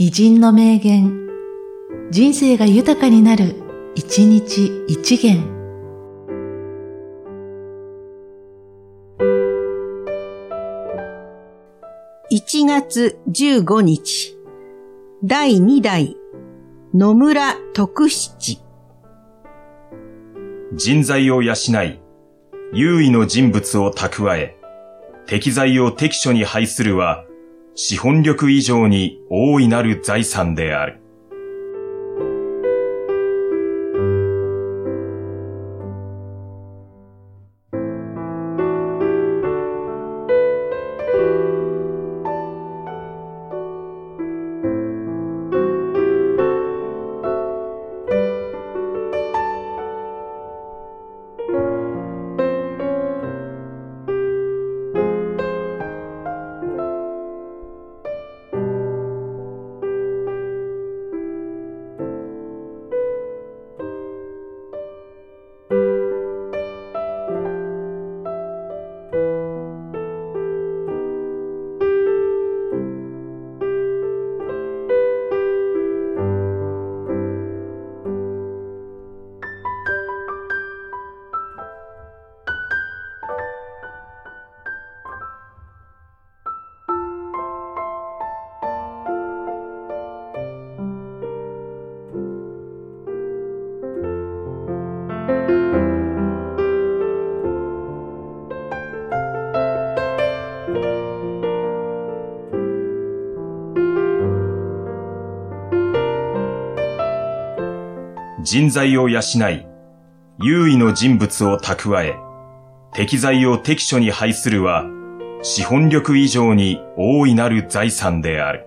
偉人の名言、人生が豊かになる、一日一元。1月15日、第2代、野村徳七。人材を養い、優位の人物を蓄え、適材を適所に配するは、資本力以上に大いなる財産である。人材を養い、優位の人物を蓄え、適材を適所に配するは、資本力以上に大いなる財産である。